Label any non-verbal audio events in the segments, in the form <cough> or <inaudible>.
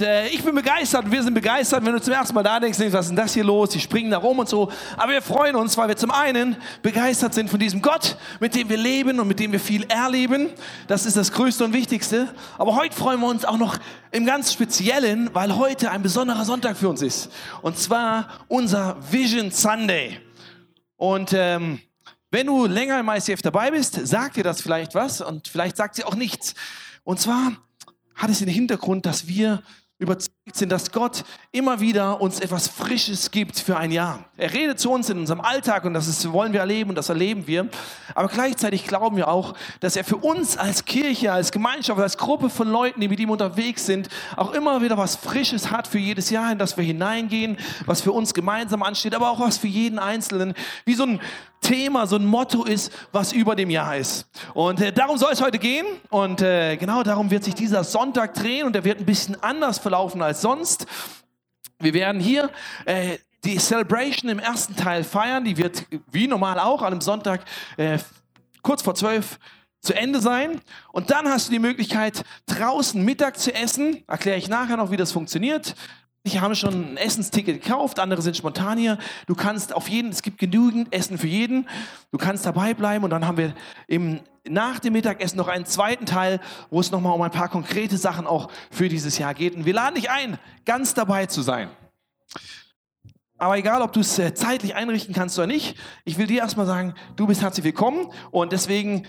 äh, ich bin begeistert und wir sind begeistert, wenn du zum ersten Mal da denkst, was ist denn das hier los? Die springen da rum und so. Aber wir freuen uns, weil wir zum einen begeistert sind von diesem Gott, mit dem wir leben und mit dem wir viel erleben. Das ist das Größte und Wichtigste. Aber heute freuen wir uns auch noch im ganz Speziellen, weil heute ein besonderer Sonntag für uns ist. Und zwar unser Vision Sunday. Und ähm, wenn du länger im ICF dabei bist, sagt dir das vielleicht was und vielleicht sagt sie auch nichts. Und zwar hat es den Hintergrund, dass wir überzeugt sind, dass Gott immer wieder uns etwas Frisches gibt für ein Jahr. Er redet zu uns in unserem Alltag und das ist, wollen wir erleben und das erleben wir. Aber gleichzeitig glauben wir auch, dass er für uns als Kirche, als Gemeinschaft, als Gruppe von Leuten, die mit ihm unterwegs sind, auch immer wieder was Frisches hat für jedes Jahr, in das wir hineingehen, was für uns gemeinsam ansteht, aber auch was für jeden Einzelnen. Wie so ein Thema, so ein Motto ist, was über dem Jahr ist. Und äh, darum soll es heute gehen. Und äh, genau darum wird sich dieser Sonntag drehen und der wird ein bisschen anders verlaufen als sonst. Wir werden hier äh, die Celebration im ersten Teil feiern. Die wird wie normal auch an einem Sonntag äh, kurz vor zwölf zu Ende sein. Und dann hast du die Möglichkeit, draußen Mittag zu essen. Erkläre ich nachher noch, wie das funktioniert. Ich habe schon ein Essensticket gekauft, andere sind spontan hier. Du kannst auf jeden, es gibt genügend Essen für jeden. Du kannst dabei bleiben und dann haben wir im, nach dem Mittagessen noch einen zweiten Teil, wo es nochmal um ein paar konkrete Sachen auch für dieses Jahr geht. Und wir laden dich ein, ganz dabei zu sein. Aber egal, ob du es äh, zeitlich einrichten kannst oder nicht, ich will dir erstmal sagen, du bist herzlich willkommen und deswegen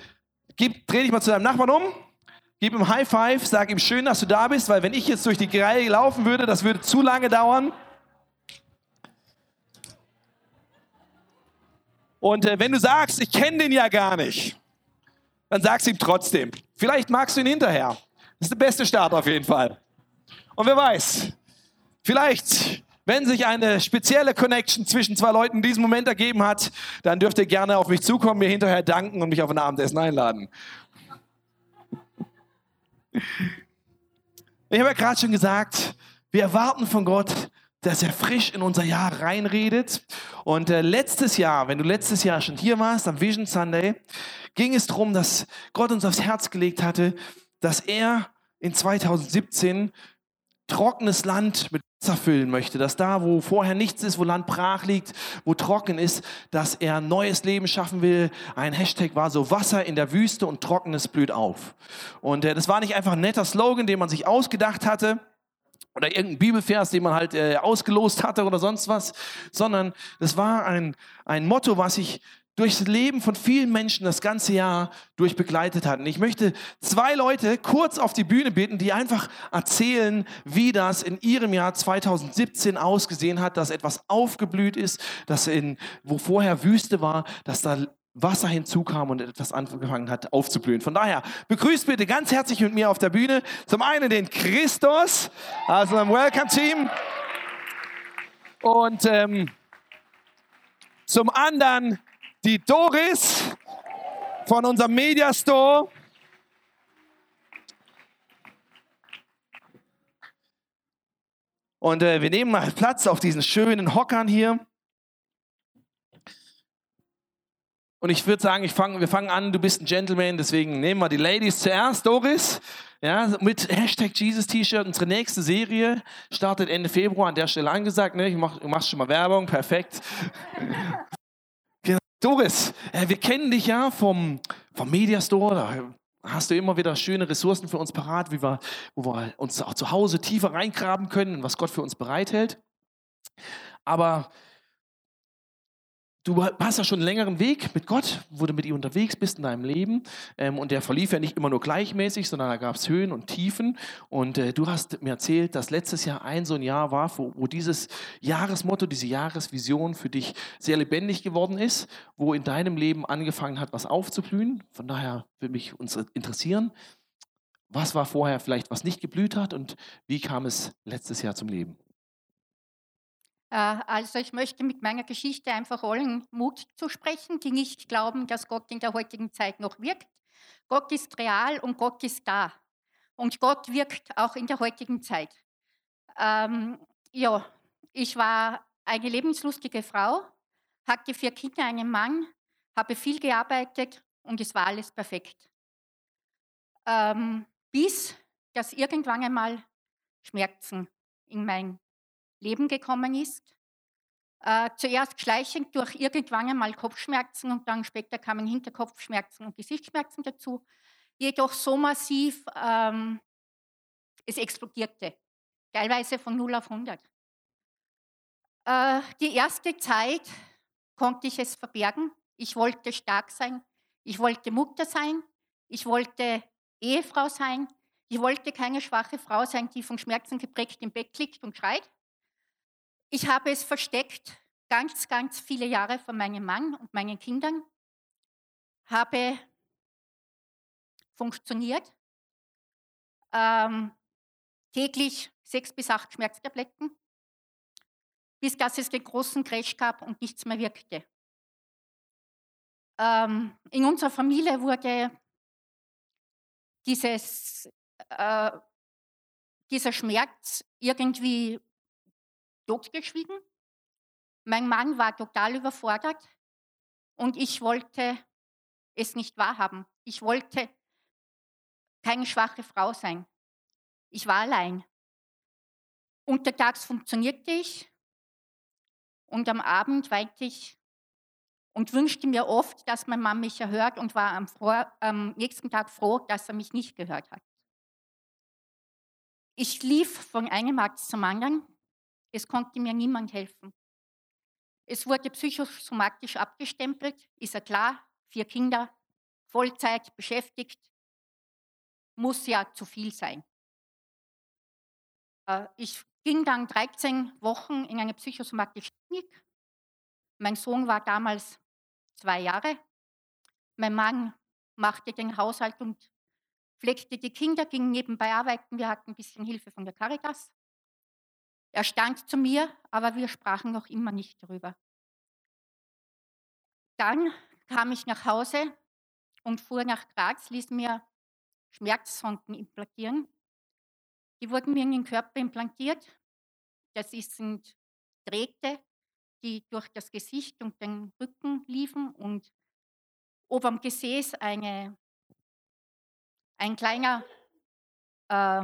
gib, dreh dich mal zu deinem Nachbarn um Gib ihm High Five, sag ihm schön, dass du da bist, weil wenn ich jetzt durch die Reihe laufen würde, das würde zu lange dauern. Und äh, wenn du sagst, ich kenne den ja gar nicht, dann sag's ihm trotzdem. Vielleicht magst du ihn hinterher. Das ist der beste Start auf jeden Fall. Und wer weiß, vielleicht, wenn sich eine spezielle Connection zwischen zwei Leuten in diesem Moment ergeben hat, dann dürft ihr gerne auf mich zukommen, mir hinterher danken und mich auf ein Abendessen einladen. Ich habe ja gerade schon gesagt, wir erwarten von Gott, dass er frisch in unser Jahr reinredet. Und äh, letztes Jahr, wenn du letztes Jahr schon hier warst, am Vision Sunday, ging es darum, dass Gott uns aufs Herz gelegt hatte, dass er in 2017 trockenes Land mit Wasser füllen möchte, dass da, wo vorher nichts ist, wo Land brach liegt, wo trocken ist, dass er neues Leben schaffen will. Ein Hashtag war so Wasser in der Wüste und Trockenes blüht auf. Und äh, das war nicht einfach ein netter Slogan, den man sich ausgedacht hatte oder irgendein Bibelvers, den man halt äh, ausgelost hatte oder sonst was, sondern das war ein, ein Motto, was ich durchs Leben von vielen Menschen das ganze Jahr durch begleitet hat. Und ich möchte zwei Leute kurz auf die Bühne bitten, die einfach erzählen, wie das in ihrem Jahr 2017 ausgesehen hat, dass etwas aufgeblüht ist, dass in, wo vorher Wüste war, dass da Wasser hinzukam und etwas angefangen hat aufzublühen. Von daher begrüßt bitte ganz herzlich mit mir auf der Bühne zum einen den Christus, also ein Welcome Team, und ähm, zum anderen die Doris von unserem Media Store. Und äh, wir nehmen mal Platz auf diesen schönen Hockern hier. Und ich würde sagen, ich fang, wir fangen an, du bist ein Gentleman, deswegen nehmen wir die Ladies zuerst. Doris, ja, mit Hashtag Jesus T-Shirt. Unsere nächste Serie startet Ende Februar, an der Stelle angesagt. Ne? Ich mach, du machst schon mal Werbung, perfekt. Doris, äh, wir kennen dich ja vom, vom Mediastore. Da hast du immer wieder schöne Ressourcen für uns parat, wie wir, wo wir uns auch zu Hause tiefer reingraben können, was Gott für uns bereithält. Aber Du hast ja schon einen längeren Weg mit Gott, wo du mit ihm unterwegs bist in deinem Leben. Ähm, und der verlief ja nicht immer nur gleichmäßig, sondern da gab es Höhen und Tiefen. Und äh, du hast mir erzählt, dass letztes Jahr ein so ein Jahr war, wo, wo dieses Jahresmotto, diese Jahresvision für dich sehr lebendig geworden ist, wo in deinem Leben angefangen hat, was aufzublühen. Von daher würde mich uns interessieren, was war vorher vielleicht, was nicht geblüht hat und wie kam es letztes Jahr zum Leben? Äh, also ich möchte mit meiner Geschichte einfach allen Mut zu sprechen, die nicht glauben, dass Gott in der heutigen Zeit noch wirkt. Gott ist real und Gott ist da. Und Gott wirkt auch in der heutigen Zeit. Ähm, ja, ich war eine lebenslustige Frau, hatte vier Kinder, einen Mann, habe viel gearbeitet und es war alles perfekt. Ähm, bis dass irgendwann einmal Schmerzen in mein Leben gekommen ist. Äh, zuerst schleichend durch irgendwann einmal Kopfschmerzen und dann später kamen Hinterkopfschmerzen und Gesichtsschmerzen dazu. Jedoch so massiv, ähm, es explodierte, teilweise von 0 auf 100. Äh, die erste Zeit konnte ich es verbergen. Ich wollte stark sein, ich wollte Mutter sein, ich wollte Ehefrau sein, ich wollte keine schwache Frau sein, die von Schmerzen geprägt im Bett liegt und schreit. Ich habe es versteckt, ganz, ganz viele Jahre von meinem Mann und meinen Kindern, habe funktioniert, ähm, täglich sechs bis acht Schmerztabletten, bis dass es den großen Crash gab und nichts mehr wirkte. Ähm, in unserer Familie wurde dieses, äh, dieser Schmerz irgendwie totgeschwiegen. Mein Mann war total überfordert und ich wollte es nicht wahrhaben. Ich wollte keine schwache Frau sein. Ich war allein. Untertags funktionierte ich und am Abend weinte ich und wünschte mir oft, dass mein Mann mich erhört und war am, Vor am nächsten Tag froh, dass er mich nicht gehört hat. Ich lief von einem Arzt zum anderen es konnte mir niemand helfen. Es wurde psychosomatisch abgestempelt, ist ja klar, vier Kinder, Vollzeit beschäftigt, muss ja zu viel sein. Äh, ich ging dann 13 Wochen in eine psychosomatische Klinik. Mein Sohn war damals zwei Jahre. Mein Mann machte den Haushalt und pflegte die Kinder, ging nebenbei arbeiten. Wir hatten ein bisschen Hilfe von der Caritas. Er stand zu mir, aber wir sprachen noch immer nicht darüber. Dann kam ich nach Hause und fuhr nach Graz, ließ mir Schmerzsonden implantieren. Die wurden mir in den Körper implantiert. Das sind Drähte, die durch das Gesicht und den Rücken liefen und ober am Gesäß eine, ein kleiner äh,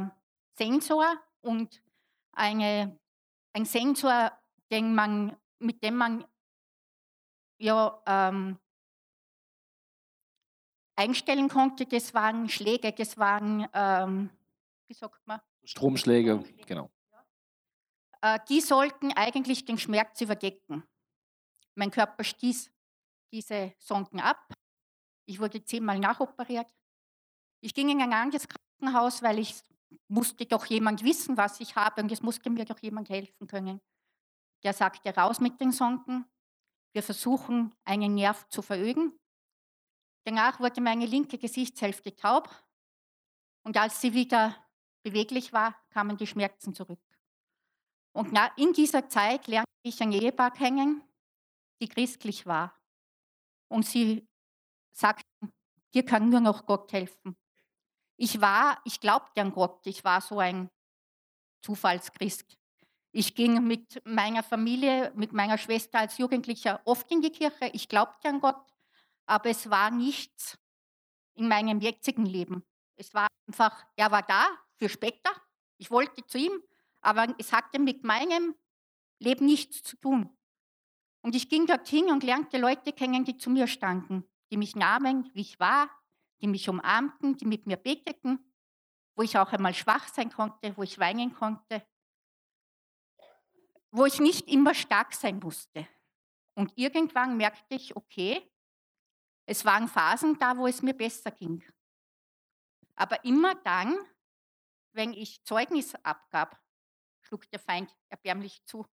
Sensor und eine, ein Sensor, den man, mit dem man ja, ähm, einstellen konnte, das waren Schläge, das waren, ähm, wie sagt man? Stromschläge, Stromschläge. genau. Äh, die sollten eigentlich den Schmerz überdecken. Mein Körper stieß diese Sonden ab. Ich wurde zehnmal nachoperiert. Ich ging in ein anderes Krankenhaus, weil ich musste doch jemand wissen, was ich habe und es musste mir doch jemand helfen können. Der sagte, raus mit den Sonden, wir versuchen, einen Nerv zu verögen. Danach wurde meine linke Gesichtshälfte taub und als sie wieder beweglich war, kamen die Schmerzen zurück. Und in dieser Zeit lernte ich ein Ehepaar kennen, die christlich war. Und sie sagten, dir kann nur noch Gott helfen. Ich war, ich glaubte an Gott, ich war so ein Zufallschrist. Ich ging mit meiner Familie, mit meiner Schwester als Jugendlicher oft in die Kirche. Ich glaubte an Gott, aber es war nichts in meinem jetzigen Leben. Es war einfach, er war da für später. Ich wollte zu ihm, aber es hatte mit meinem Leben nichts zu tun. Und ich ging dorthin und lernte Leute kennen, die zu mir standen, die mich nahmen, wie ich war, die mich umarmten, die mit mir beteten, wo ich auch einmal schwach sein konnte, wo ich weinen konnte, wo ich nicht immer stark sein musste. Und irgendwann merkte ich, okay, es waren Phasen da, wo es mir besser ging. Aber immer dann, wenn ich Zeugnis abgab, schlug der Feind erbärmlich zu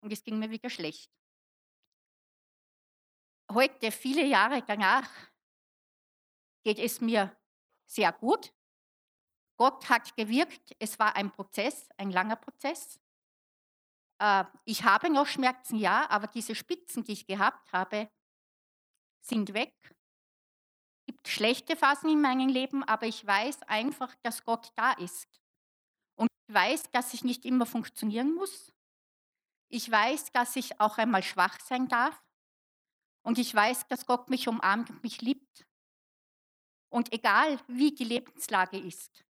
und es ging mir wieder schlecht. Heute, viele Jahre danach, geht es mir sehr gut. Gott hat gewirkt. Es war ein Prozess, ein langer Prozess. Äh, ich habe noch Schmerzen, ja, aber diese Spitzen, die ich gehabt habe, sind weg. Es gibt schlechte Phasen in meinem Leben, aber ich weiß einfach, dass Gott da ist. Und ich weiß, dass ich nicht immer funktionieren muss. Ich weiß, dass ich auch einmal schwach sein darf. Und ich weiß, dass Gott mich umarmt und mich liebt. Und egal, wie die Lebenslage ist,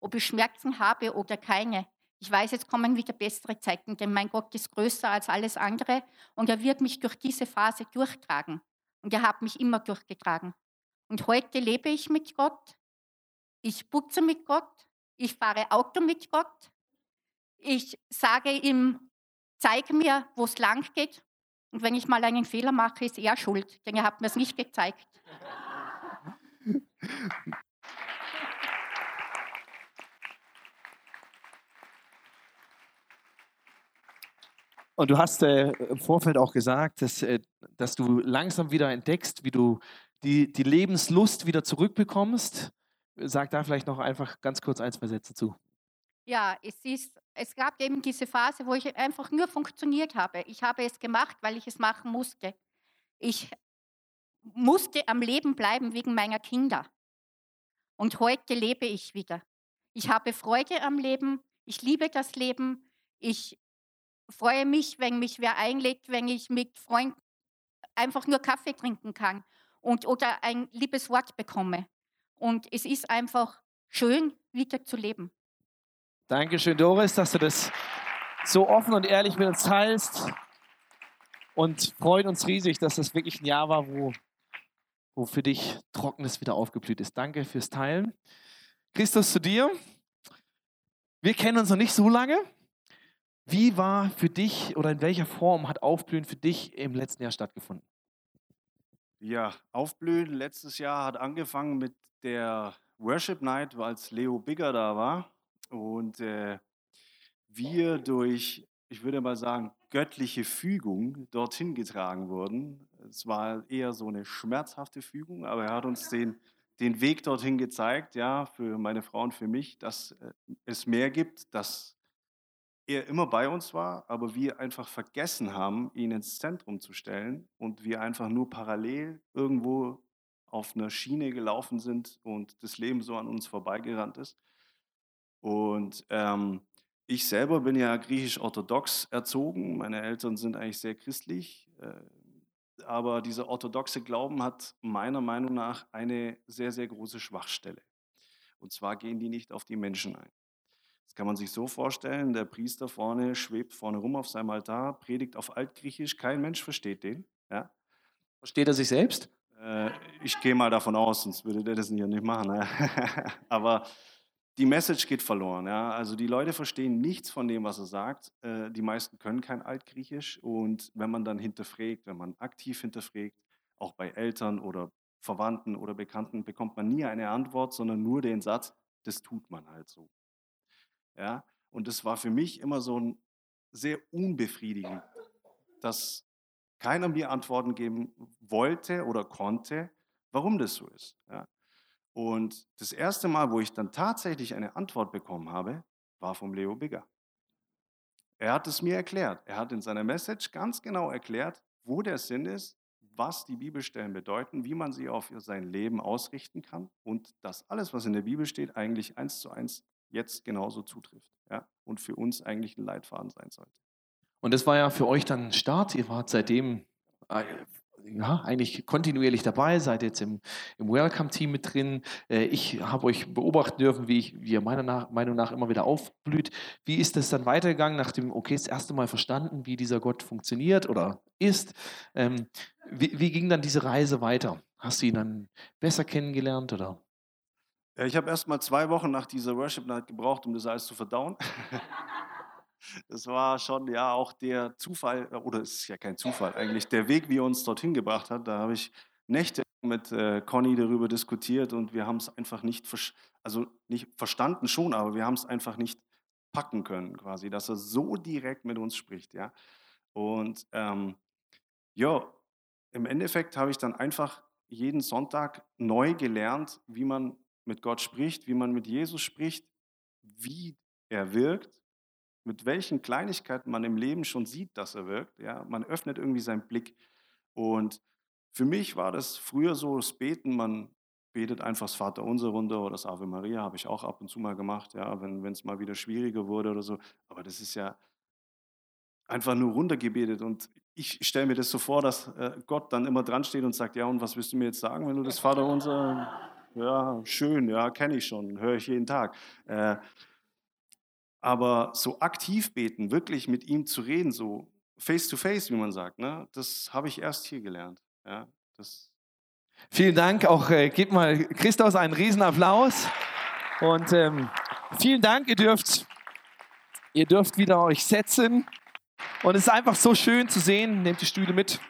ob ich Schmerzen habe oder keine, Ich weiß, jetzt kommen wieder bessere Zeiten, denn mein Gott ist größer als alles andere und er wird mich durch diese Phase durchtragen. Und er hat mich immer durchgetragen. Und heute lebe ich mit Gott. Ich putze mit Gott. Ich fahre Auto mit Gott. Ich sage ihm, zeige mir, wo es lang geht. Und wenn ich mal einen Fehler mache, ist er schuld, denn er hat mir es nicht gezeigt. Und du hast äh, im Vorfeld auch gesagt, dass, äh, dass du langsam wieder entdeckst, wie du die, die Lebenslust wieder zurückbekommst. Sag da vielleicht noch einfach ganz kurz ein, zwei Sätze zu. Ja, es, ist, es gab eben diese Phase, wo ich einfach nur funktioniert habe. Ich habe es gemacht, weil ich es machen musste. Ich musste am Leben bleiben wegen meiner Kinder. Und heute lebe ich wieder. Ich habe Freude am Leben. Ich liebe das Leben. Ich freue mich, wenn mich wer einlädt, wenn ich mit Freunden einfach nur Kaffee trinken kann und, oder ein liebes Wort bekomme. Und es ist einfach schön, wieder zu leben. Dankeschön, Doris, dass du das so offen und ehrlich mit uns teilst. Und freuen uns riesig, dass das wirklich ein Jahr war, wo, wo für dich Trockenes wieder aufgeblüht ist. Danke fürs Teilen. Christus zu dir. Wir kennen uns noch nicht so lange. Wie war für dich oder in welcher Form hat Aufblühen für dich im letzten Jahr stattgefunden? Ja, Aufblühen letztes Jahr hat angefangen mit der Worship Night, als Leo Bigger da war. Und äh, wir durch, ich würde mal sagen, göttliche Fügung dorthin getragen wurden. Es war eher so eine schmerzhafte Fügung, aber er hat uns den, den Weg dorthin gezeigt, ja, für meine Frau und für mich, dass äh, es mehr gibt, dass er immer bei uns war, aber wir einfach vergessen haben, ihn ins Zentrum zu stellen und wir einfach nur parallel irgendwo auf einer Schiene gelaufen sind und das Leben so an uns vorbeigerannt ist. Und ähm, ich selber bin ja griechisch-orthodox erzogen. Meine Eltern sind eigentlich sehr christlich. Aber dieser orthodoxe Glauben hat meiner Meinung nach eine sehr, sehr große Schwachstelle. Und zwar gehen die nicht auf die Menschen ein kann man sich so vorstellen, der Priester vorne schwebt vorne rum auf seinem Altar, predigt auf Altgriechisch, kein Mensch versteht den. Ja? Versteht er sich selbst? Äh, ich gehe mal davon aus, sonst würde der das nicht machen. Ne? <laughs> Aber die Message geht verloren. Ja? Also die Leute verstehen nichts von dem, was er sagt. Äh, die meisten können kein Altgriechisch. Und wenn man dann hinterfragt, wenn man aktiv hinterfragt, auch bei Eltern oder Verwandten oder Bekannten, bekommt man nie eine Antwort, sondern nur den Satz, das tut man halt so. Ja? Und das war für mich immer so ein sehr unbefriedigend, dass keiner mir Antworten geben wollte oder konnte, warum das so ist. Ja? Und das erste Mal, wo ich dann tatsächlich eine Antwort bekommen habe, war vom Leo Bigger. Er hat es mir erklärt. Er hat in seiner Message ganz genau erklärt, wo der Sinn ist, was die Bibelstellen bedeuten, wie man sie auf sein Leben ausrichten kann und dass alles, was in der Bibel steht, eigentlich eins zu eins jetzt genauso zutrifft ja, und für uns eigentlich ein Leitfaden sein sollte. Und das war ja für euch dann Start. Ihr wart seitdem äh, ja, eigentlich kontinuierlich dabei, seid jetzt im, im Welcome-Team mit drin. Äh, ich habe euch beobachten dürfen, wie, ich, wie ihr meiner nach, Meinung nach immer wieder aufblüht. Wie ist das dann weitergegangen, nachdem, okay, das erste Mal verstanden, wie dieser Gott funktioniert oder ist? Ähm, wie, wie ging dann diese Reise weiter? Hast du ihn dann besser kennengelernt oder? Ich habe erst mal zwei Wochen nach dieser Worship Night gebraucht, um das alles zu verdauen. <laughs> Das war schon ja auch der Zufall, äh, oder es ist ja kein Zufall eigentlich, der Weg, wie er uns dorthin gebracht hat. Da habe ich Nächte mit äh, Conny darüber diskutiert und wir haben es einfach nicht, also nicht verstanden schon, aber wir haben es einfach nicht packen können, quasi, dass er so direkt mit uns spricht, ja. Und ähm, ja, im Endeffekt habe ich dann einfach jeden Sonntag neu gelernt, wie man mit Gott spricht, wie man mit Jesus spricht, wie er wirkt, mit welchen Kleinigkeiten man im Leben schon sieht, dass er wirkt. Ja, man öffnet irgendwie seinen Blick. Und für mich war das früher so, das Beten, man betet einfach das Vaterunser runter oder das Ave Maria, habe ich auch ab und zu mal gemacht, ja, wenn es mal wieder schwieriger wurde oder so. Aber das ist ja einfach nur runtergebetet. Und ich stelle mir das so vor, dass äh, Gott dann immer dran steht und sagt, ja, und was willst du mir jetzt sagen, wenn du das Vaterunser ja, schön, ja, kenne ich schon, höre ich jeden Tag. Äh, Aber so aktiv beten, wirklich mit ihm zu reden, so face to face, wie man sagt, ne, das habe ich erst hier gelernt. Ja, das Vielen Dank. Auch äh, gebt mal Christus einen Riesenapplaus. Und ähm, vielen Dank. Ihr dürft, ihr dürft wieder euch setzen. Und es ist einfach so schön zu sehen. Nehmt die Stühle mit.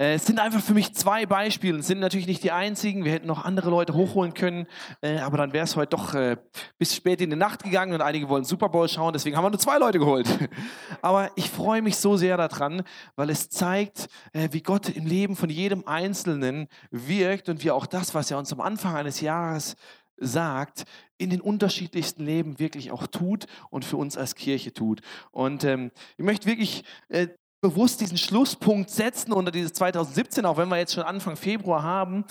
Äh, Es sind einfach für mich zwei Beispiele. Es sind natürlich nicht die einzigen. Wir hätten noch andere Leute hochholen können. Äh, aber dann wäre es heute doch äh, bis spät in die Nacht gegangen und einige wollen Super Bowl schauen. Deswegen haben wir nur zwei Leute geholt. <laughs> Aber ich freue mich so sehr daran, weil es zeigt, wie Gott im Leben von jedem Einzelnen wirkt und wie auch das, was er uns am Anfang eines Jahres sagt, in den unterschiedlichsten Leben wirklich auch tut und für uns als Kirche tut. Und ähm, ich möchte wirklich äh, bewusst diesen Schlusspunkt setzen unter dieses 2017, auch wenn wir jetzt schon Anfang Februar haben,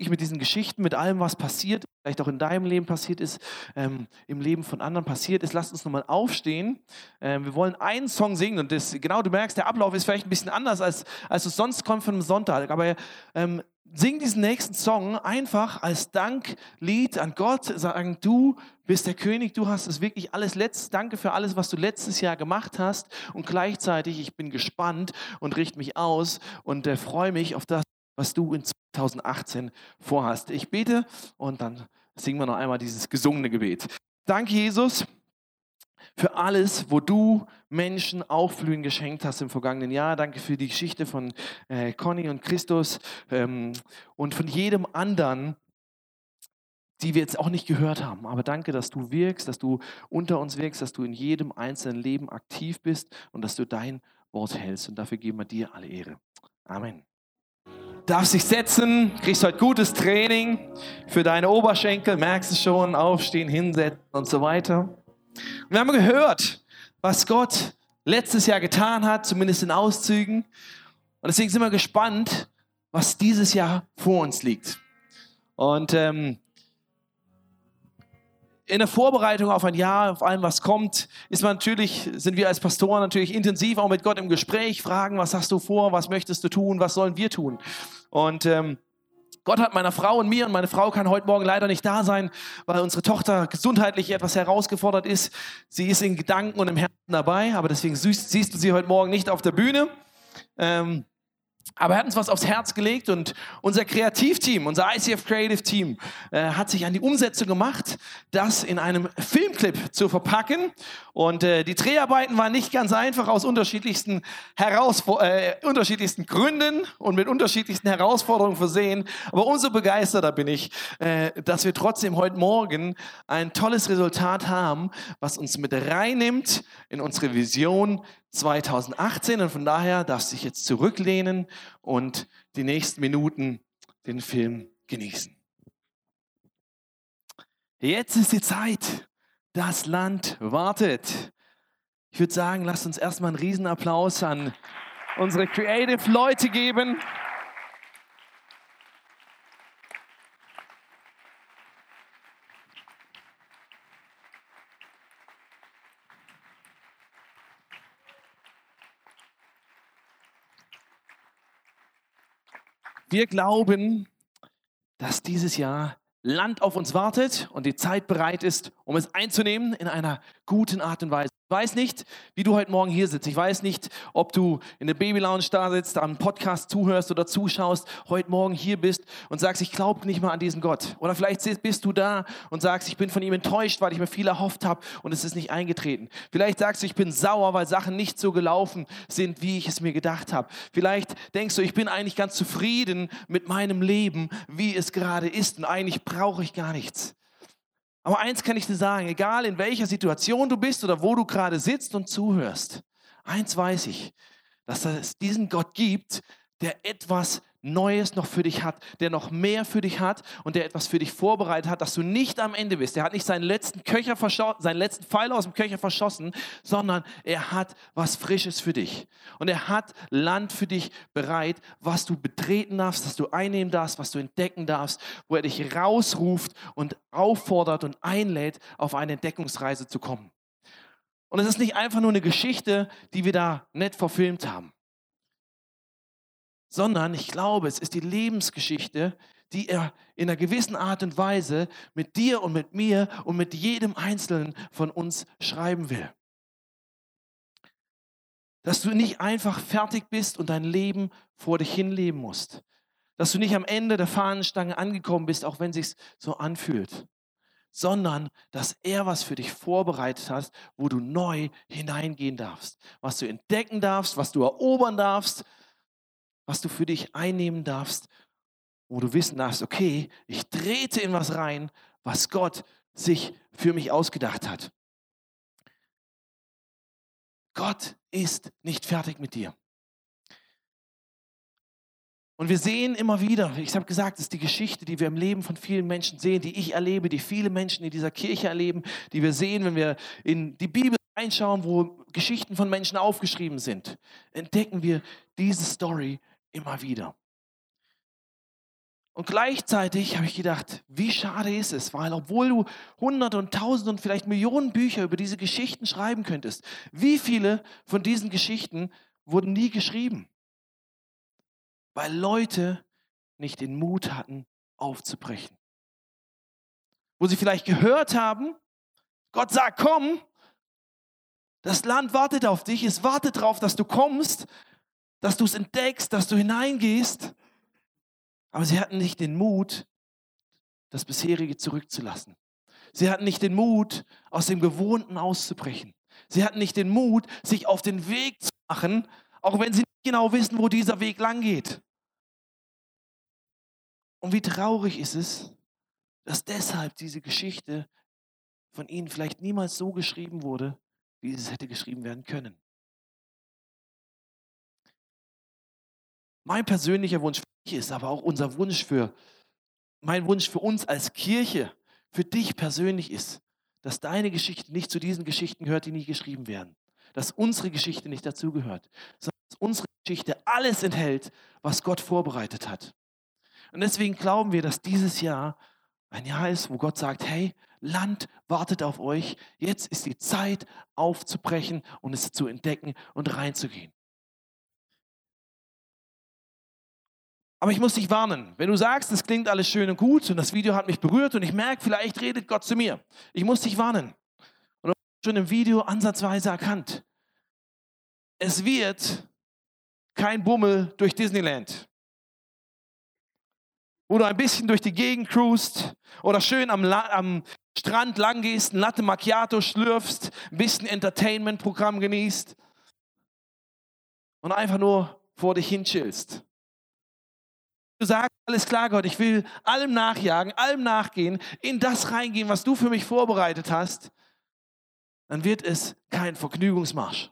ich mit diesen Geschichten, mit allem, was passiert, vielleicht auch in deinem Leben passiert ist, ähm, im Leben von anderen passiert ist, lasst uns nochmal aufstehen. Ähm, wir wollen einen Song singen und das, genau, du merkst, der Ablauf ist vielleicht ein bisschen anders, als, als es sonst kommt von einem Sonntag, aber ähm, sing diesen nächsten Song einfach als Danklied an Gott, sagen, du bist der König, du hast es wirklich alles letztes, danke für alles, was du letztes Jahr gemacht hast. Und gleichzeitig, ich bin gespannt und richte mich aus und äh, freue mich auf das, was du in 2018 vorhast. Ich bete und dann singen wir noch einmal dieses gesungene Gebet. Danke, Jesus für alles, wo du Menschen Aufblühen geschenkt hast im vergangenen Jahr. Danke für die Geschichte von äh, Conny und Christus ähm, und von jedem anderen, die wir jetzt auch nicht gehört haben. Aber danke, dass du wirkst, dass du unter uns wirkst, dass du in jedem einzelnen Leben aktiv bist und dass du dein Wort hältst. Und dafür geben wir dir alle Ehre. Amen. Darfst dich setzen, kriegst heute gutes Training für deine Oberschenkel, merkst du schon, aufstehen, hinsetzen und so weiter. Und wir haben gehört, was Gott letztes Jahr getan hat, zumindest in Auszügen. Und deswegen sind wir gespannt, was dieses Jahr vor uns liegt. Und ähm, in der Vorbereitung auf ein Jahr, auf allem, was kommt, ist man natürlich, sind wir als Pastoren natürlich intensiv auch mit Gott im Gespräch, fragen, was hast du vor, was möchtest du tun, was sollen wir tun? Und ähm, Gott hat meiner Frau und mir, und meine Frau kann heute Morgen leider nicht da sein, weil unsere Tochter gesundheitlich etwas herausgefordert ist. Sie ist in Gedanken und im Herzen dabei, aber deswegen siehst, du sie heute Morgen nicht auf der Bühne. Ähm, aber er hat uns was aufs Herz gelegt und unser Kreativteam, unser ICF Creative Team, äh, hat sich an die Umsetzung gemacht, das in einem Filmclip zu verpacken. Und äh, die Dreharbeiten waren nicht ganz einfach aus unterschiedlichsten, Herausfor äh, unterschiedlichsten Gründen und mit unterschiedlichsten Herausforderungen versehen. Aber umso begeisterter bin ich, äh, dass wir trotzdem heute Morgen ein tolles Resultat haben, was uns mit reinnimmt in unsere Vision 2018 und von daher darfst du dich jetzt zurücklehnen und die nächsten Minuten den Film genießen. Jetzt ist die Zeit. Das Land wartet. Ich würde sagen, lasst uns erstmal einen Riesenapplaus an unsere Creative Leute geben. Wir glauben, dass dieses Jahr Land auf uns wartet und die Zeit bereit ist, um es einzunehmen in einer guten Art und Weise. Ich weiß nicht, wie du heute Morgen hier sitzt. Ich weiß nicht, ob du in der Baby Lounge da sitzt, am Podcast zuhörst oder zuschaust, heute Morgen hier bist und sagst, ich glaube nicht mal an diesen Gott. Oder vielleicht bist du da und sagst, ich bin von ihm enttäuscht, weil ich mir viel erhofft habe und es ist nicht eingetreten. Vielleicht sagst du, ich bin sauer, weil Sachen nicht so gelaufen sind, wie ich es mir gedacht habe. Vielleicht denkst du, ich bin eigentlich ganz zufrieden mit meinem Leben, wie es gerade ist und eigentlich brauche ich gar nichts. Aber eins kann ich dir sagen, egal in welcher Situation du bist oder wo du gerade sitzt und zuhörst, eins weiß ich, dass es diesen Gott gibt, der etwas Neues noch für dich hat, der noch mehr für dich hat und der etwas für dich vorbereitet hat, dass du nicht am Ende bist. Er hat nicht seinen letzten Köcher seinen letzten Pfeil aus dem Köcher verschossen, sondern er hat was Frisches für dich. Und er hat Land für dich bereit, was du betreten darfst, was du einnehmen darfst, was du entdecken darfst, wo er dich rausruft und auffordert und einlädt, auf eine Entdeckungsreise zu kommen. Und es ist nicht einfach nur eine Geschichte, die wir da nett verfilmt haben sondern ich glaube, es ist die Lebensgeschichte, die er in einer gewissen Art und Weise mit dir und mit mir und mit jedem Einzelnen von uns schreiben will. Dass du nicht einfach fertig bist und dein Leben vor dich hinleben musst. Dass du nicht am Ende der Fahnenstange angekommen bist, auch wenn es sich so anfühlt. Sondern, dass er was für dich vorbereitet hat, wo du neu hineingehen darfst. Was du entdecken darfst, was du erobern darfst, was du für dich einnehmen darfst, wo du wissen darfst, okay, ich trete in was rein, was Gott sich für mich ausgedacht hat. Gott ist nicht fertig mit dir. Und wir sehen immer wieder, ich habe gesagt, es ist die Geschichte, die wir im Leben von vielen Menschen sehen, die ich erlebe, die viele Menschen in dieser Kirche erleben, die wir sehen, wenn wir in die Bibel reinschauen, wo Geschichten von Menschen aufgeschrieben sind, entdecken wir diese Story immer wieder. Und gleichzeitig habe ich gedacht, wie schade ist es, weil obwohl du hunderte und tausende und vielleicht Millionen Bücher über diese Geschichten schreiben könntest, wie viele von diesen Geschichten wurden nie geschrieben? Weil Leute nicht den Mut hatten, aufzubrechen. Wo sie vielleicht gehört haben, Gott sagt, komm, das Land wartet auf dich, es wartet darauf, dass du kommst, dass du es entdeckst, dass du hineingehst. Aber sie hatten nicht den Mut, das bisherige zurückzulassen. Sie hatten nicht den Mut, aus dem Gewohnten auszubrechen. Sie hatten nicht den Mut, sich auf den Weg zu machen, auch wenn sie nicht genau wissen, wo dieser Weg lang geht. Und wie traurig ist es, dass deshalb diese Geschichte von ihnen vielleicht niemals so geschrieben wurde, wie es hätte geschrieben werden können. Mein persönlicher Wunsch ist aber auch unser Wunsch für, mein Wunsch für uns als Kirche, für dich persönlich ist, dass deine Geschichte nicht zu diesen Geschichten gehört, die nie geschrieben werden. Dass unsere Geschichte nicht dazugehört, sondern dass unsere Geschichte alles enthält, was Gott vorbereitet hat. Und deswegen glauben wir, dass dieses Jahr ein Jahr ist, wo Gott sagt, hey, Land wartet auf euch. Jetzt ist die Zeit aufzubrechen und es zu entdecken und reinzugehen. Aber ich muss dich warnen, wenn du sagst, das klingt alles schön und gut und das Video hat mich berührt und ich merke, vielleicht redet Gott zu mir. Ich muss dich warnen. Und du hast schon im Video ansatzweise erkannt. Es wird kein Bummel durch Disneyland. Wo du ein bisschen durch die Gegend cruist oder schön am, am Strand lang gehst, ein Latte Macchiato schlürfst, ein bisschen Entertainment-Programm genießt und einfach nur vor dich hin du sagst, alles klar, Gott, ich will allem nachjagen, allem nachgehen, in das reingehen, was du für mich vorbereitet hast, dann wird es kein Vergnügungsmarsch.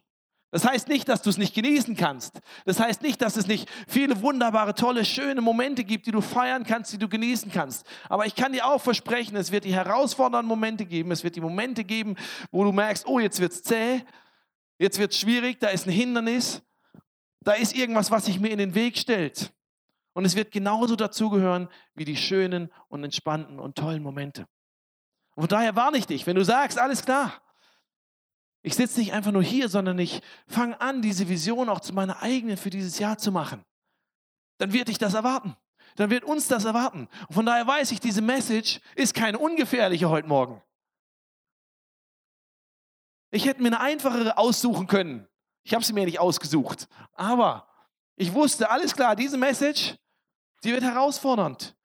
Das heißt nicht, dass du es nicht genießen kannst. Das heißt nicht, dass es nicht viele wunderbare, tolle, schöne Momente gibt, die du feiern kannst, die du genießen kannst. Aber ich kann dir auch versprechen, es wird die herausfordernden Momente geben. Es wird die Momente geben, wo du merkst, oh, jetzt wird es zäh, jetzt wird es schwierig, da ist ein Hindernis, da ist irgendwas, was sich mir in den Weg stellt. Und es wird genauso dazugehören wie die schönen und entspannten und tollen Momente. Und von daher warne ich dich, wenn du sagst, alles klar, ich sitze nicht einfach nur hier, sondern ich fange an, diese Vision auch zu meiner eigenen für dieses Jahr zu machen, dann wird dich das erwarten. Dann wird uns das erwarten. Und von daher weiß ich, diese Message ist keine ungefährliche heute Morgen. Ich hätte mir eine einfachere aussuchen können. Ich habe sie mir nicht ausgesucht. Aber ich wusste, alles klar, diese Message, Sie wird herausfordernd.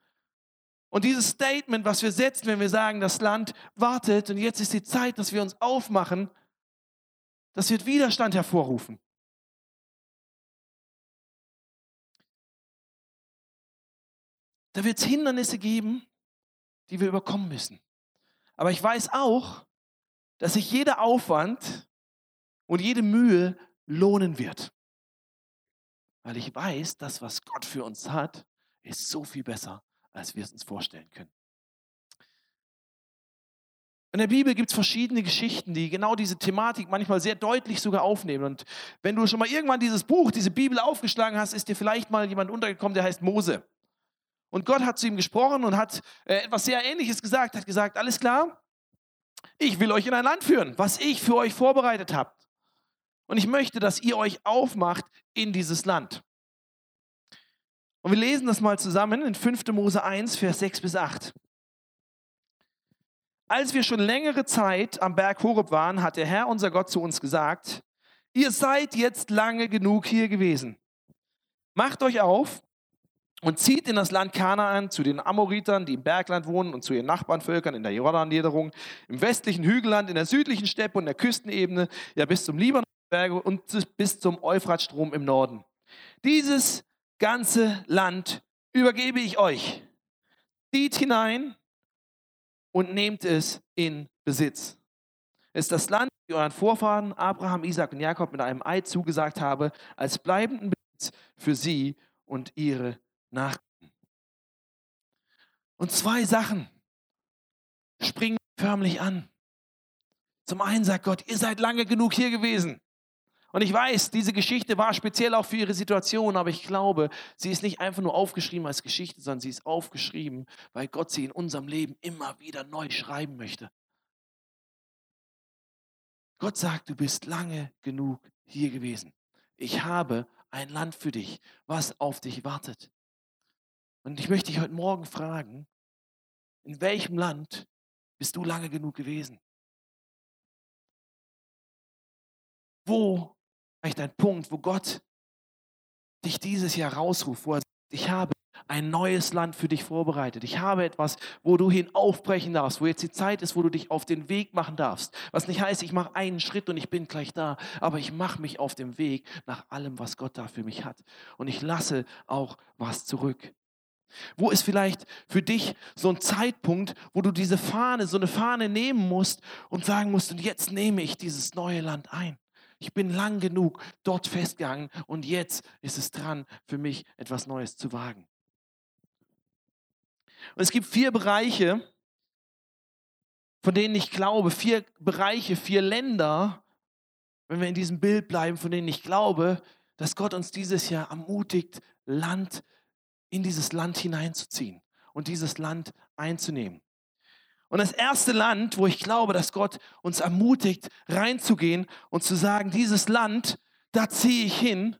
Und dieses Statement, was wir setzen, wenn wir sagen, das Land wartet und jetzt ist die Zeit, dass wir uns aufmachen, das wird Widerstand hervorrufen. Da wird es Hindernisse geben, die wir überkommen müssen. Aber ich weiß auch, dass sich jeder Aufwand und jede Mühe lohnen wird. Weil ich weiß, dass was Gott für uns hat, ist so viel besser, als wir es uns vorstellen können. In der Bibel gibt es verschiedene Geschichten, die genau diese Thematik manchmal sehr deutlich sogar aufnehmen. Und wenn du schon mal irgendwann dieses Buch, diese Bibel aufgeschlagen hast, ist dir vielleicht mal jemand untergekommen, der heißt Mose. Und Gott hat zu ihm gesprochen und hat äh, etwas sehr Ähnliches gesagt, hat gesagt, alles klar, ich will euch in ein Land führen, was ich für euch vorbereitet habe. Und ich möchte, dass ihr euch aufmacht in dieses Land. Und wir lesen das mal zusammen in 5. Mose 1, Vers 6 bis 8. Als wir schon längere Zeit am Berg Horeb waren, hat der Herr, unser Gott, zu uns gesagt, ihr seid jetzt lange genug hier gewesen. Macht euch auf und zieht in das Land Kanaan zu den Amoritern, die im Bergland wohnen und zu ihren Nachbarnvölkern in der Jordanniederung, im westlichen Hügelland, in der südlichen Steppe und der Küstenebene, ja bis zum Libanonberge und bis zum Euphratstrom im Norden. Dieses ganze Land übergebe ich euch. Zieht hinein und nehmt es in Besitz. Es ist das Land, das euren Vorfahren Abraham, Isaac und Jakob mit einem Eid zugesagt habe, als bleibenden Besitz für sie und ihre Nachkommen. Und zwei Sachen springen förmlich an. Zum einen sagt Gott, ihr seid lange genug hier gewesen. Und ich weiß, diese Geschichte war speziell auch für ihre Situation, aber ich glaube, sie ist nicht einfach nur aufgeschrieben als Geschichte, sondern sie ist aufgeschrieben, weil Gott sie in unserem Leben immer wieder neu schreiben möchte. Gott sagt, du bist lange genug hier gewesen. Ich habe ein Land für dich, was auf dich wartet. Und ich möchte dich heute Morgen fragen, in welchem Land bist du lange genug gewesen? Wo vielleicht ein Punkt, wo Gott dich dieses Jahr rausruft, wo er sagt, ich habe ein neues Land für dich vorbereitet. Ich habe etwas, wo du hin aufbrechen darfst, wo jetzt die Zeit ist, wo du dich auf den Weg machen darfst. Was nicht heißt, ich mache einen Schritt und ich bin gleich da, aber ich mache mich auf den Weg nach allem, was Gott da für mich hat. Und ich lasse auch was zurück. Wo ist vielleicht für dich so ein Zeitpunkt, wo du diese Fahne, so eine Fahne nehmen musst und sagen musst, und jetzt nehme ich dieses neue Land ein. Ich bin lang genug dort festgegangen und jetzt ist es dran, für mich etwas Neues zu wagen. Und es gibt vier Bereiche, von denen ich glaube, vier Bereiche, vier Länder, wenn wir in diesem Bild bleiben, von denen ich glaube, dass Gott uns dieses Jahr ermutigt, Land, in dieses Land hineinzuziehen und dieses Land einzunehmen. Und das erste Land, wo ich glaube, dass Gott uns ermutigt, reinzugehen und zu sagen, dieses Land, da ziehe ich hin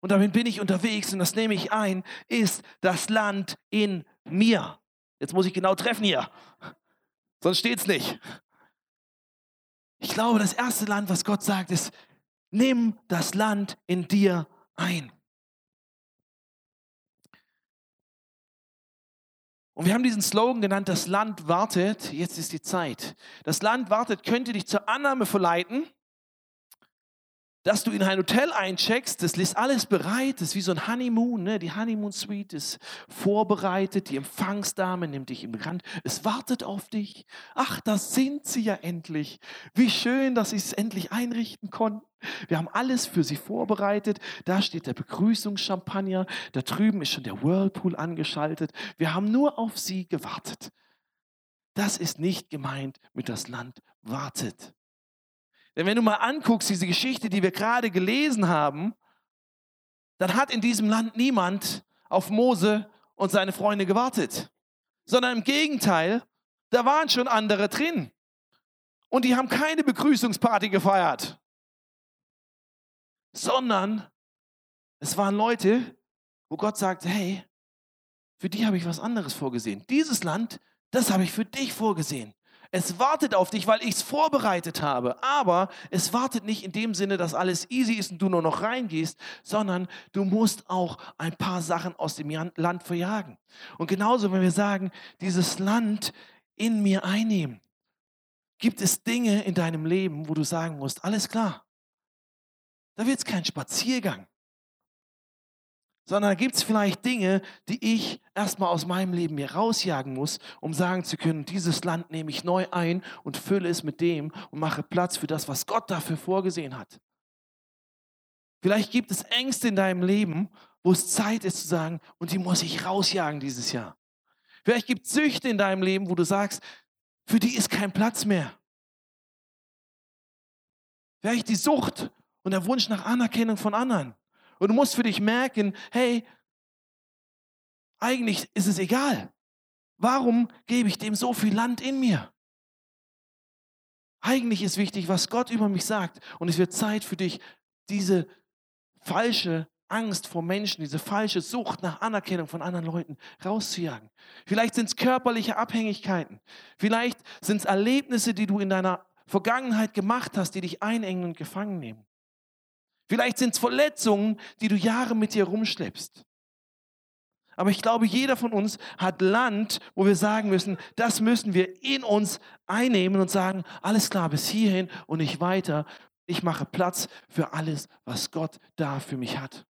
und damit bin ich unterwegs und das nehme ich ein, ist das Land in mir. Jetzt muss ich genau treffen hier, sonst steht es nicht. Ich glaube, das erste Land, was Gott sagt, ist, nimm das Land in dir ein. Und wir haben diesen Slogan genannt, das Land wartet, jetzt ist die Zeit. Das Land wartet könnte dich zur Annahme verleiten, dass du in ein Hotel eincheckst, das ist alles bereit, das ist wie so ein Honeymoon, ne? die Honeymoon Suite ist vorbereitet, die Empfangsdame nimmt dich im Rand, es wartet auf dich. Ach, da sind sie ja endlich. Wie schön, dass sie es endlich einrichten konnten. Wir haben alles für sie vorbereitet. Da steht der Begrüßungschampagner, da drüben ist schon der Whirlpool angeschaltet. Wir haben nur auf sie gewartet. Das ist nicht gemeint mit das Land wartet. Denn wenn du mal anguckst, diese Geschichte, die wir gerade gelesen haben, dann hat in diesem Land niemand auf Mose und seine Freunde gewartet, sondern im Gegenteil, da waren schon andere drin. Und die haben keine Begrüßungsparty gefeiert, sondern es waren Leute, wo Gott sagt, hey, für die habe ich was anderes vorgesehen. Dieses Land, das habe ich für dich vorgesehen. Es wartet auf dich, weil ich es vorbereitet habe. Aber es wartet nicht in dem Sinne, dass alles easy ist und du nur noch reingehst, sondern du musst auch ein paar Sachen aus dem Land verjagen. Und genauso, wenn wir sagen, dieses Land in mir einnehmen, gibt es Dinge in deinem Leben, wo du sagen musst, alles klar, da wird es kein Spaziergang sondern gibt es vielleicht Dinge, die ich erstmal aus meinem Leben hier rausjagen muss, um sagen zu können, dieses Land nehme ich neu ein und fülle es mit dem und mache Platz für das, was Gott dafür vorgesehen hat. Vielleicht gibt es Ängste in deinem Leben, wo es Zeit ist zu sagen, und die muss ich rausjagen dieses Jahr. Vielleicht gibt es Süchte in deinem Leben, wo du sagst, für die ist kein Platz mehr. Vielleicht die Sucht und der Wunsch nach Anerkennung von anderen. Und du musst für dich merken, hey, eigentlich ist es egal. Warum gebe ich dem so viel Land in mir? Eigentlich ist wichtig, was Gott über mich sagt. Und es wird Zeit für dich, diese falsche Angst vor Menschen, diese falsche Sucht nach Anerkennung von anderen Leuten rauszujagen. Vielleicht sind es körperliche Abhängigkeiten. Vielleicht sind es Erlebnisse, die du in deiner Vergangenheit gemacht hast, die dich einengen und gefangen nehmen. Vielleicht sind es Verletzungen, die du Jahre mit dir rumschleppst. Aber ich glaube, jeder von uns hat Land, wo wir sagen müssen, das müssen wir in uns einnehmen und sagen, alles klar, bis hierhin und nicht weiter. Ich mache Platz für alles, was Gott da für mich hat.